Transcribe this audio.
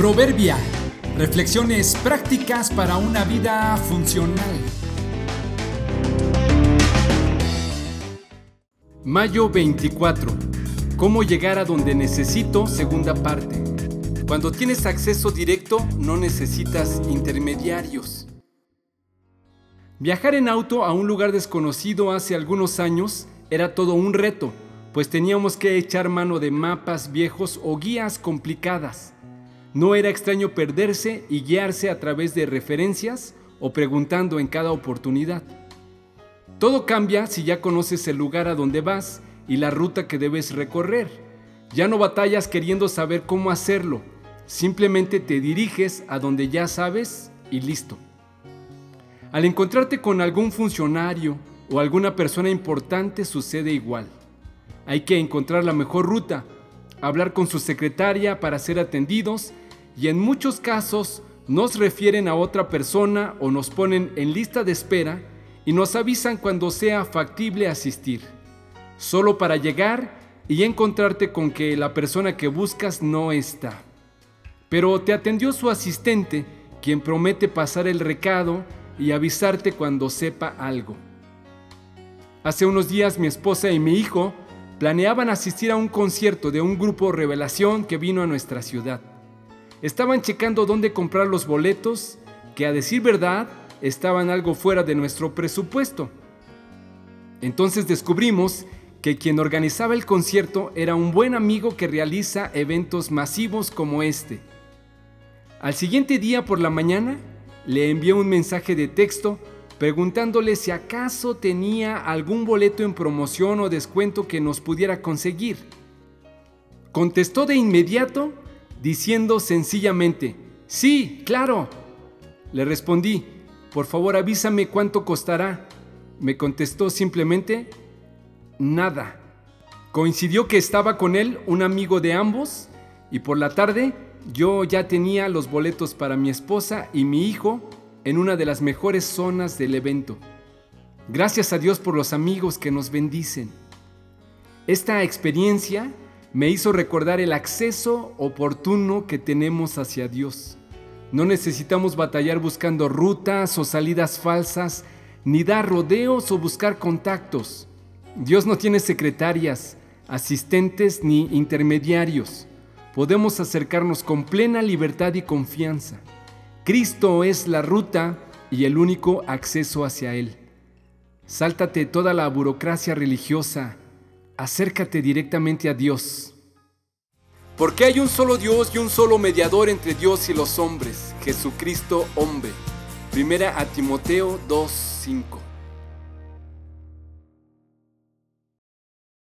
Proverbia. Reflexiones prácticas para una vida funcional. Mayo 24. ¿Cómo llegar a donde necesito? Segunda parte. Cuando tienes acceso directo no necesitas intermediarios. Viajar en auto a un lugar desconocido hace algunos años era todo un reto, pues teníamos que echar mano de mapas viejos o guías complicadas. No era extraño perderse y guiarse a través de referencias o preguntando en cada oportunidad. Todo cambia si ya conoces el lugar a donde vas y la ruta que debes recorrer. Ya no batallas queriendo saber cómo hacerlo, simplemente te diriges a donde ya sabes y listo. Al encontrarte con algún funcionario o alguna persona importante sucede igual. Hay que encontrar la mejor ruta, hablar con su secretaria para ser atendidos y en muchos casos nos refieren a otra persona o nos ponen en lista de espera y nos avisan cuando sea factible asistir, solo para llegar y encontrarte con que la persona que buscas no está. Pero te atendió su asistente, quien promete pasar el recado y avisarte cuando sepa algo. Hace unos días mi esposa y mi hijo planeaban asistir a un concierto de un grupo revelación que vino a nuestra ciudad. Estaban checando dónde comprar los boletos, que a decir verdad estaban algo fuera de nuestro presupuesto. Entonces descubrimos que quien organizaba el concierto era un buen amigo que realiza eventos masivos como este. Al siguiente día por la mañana le envió un mensaje de texto preguntándole si acaso tenía algún boleto en promoción o descuento que nos pudiera conseguir. Contestó de inmediato diciendo sencillamente, sí, claro. Le respondí, por favor avísame cuánto costará. Me contestó simplemente, nada. Coincidió que estaba con él un amigo de ambos y por la tarde yo ya tenía los boletos para mi esposa y mi hijo en una de las mejores zonas del evento. Gracias a Dios por los amigos que nos bendicen. Esta experiencia me hizo recordar el acceso oportuno que tenemos hacia Dios. No necesitamos batallar buscando rutas o salidas falsas, ni dar rodeos o buscar contactos. Dios no tiene secretarias, asistentes ni intermediarios. Podemos acercarnos con plena libertad y confianza. Cristo es la ruta y el único acceso hacia Él. Sáltate toda la burocracia religiosa, acércate directamente a Dios. Porque hay un solo Dios y un solo mediador entre Dios y los hombres, Jesucristo hombre. Primera a Timoteo 2:5.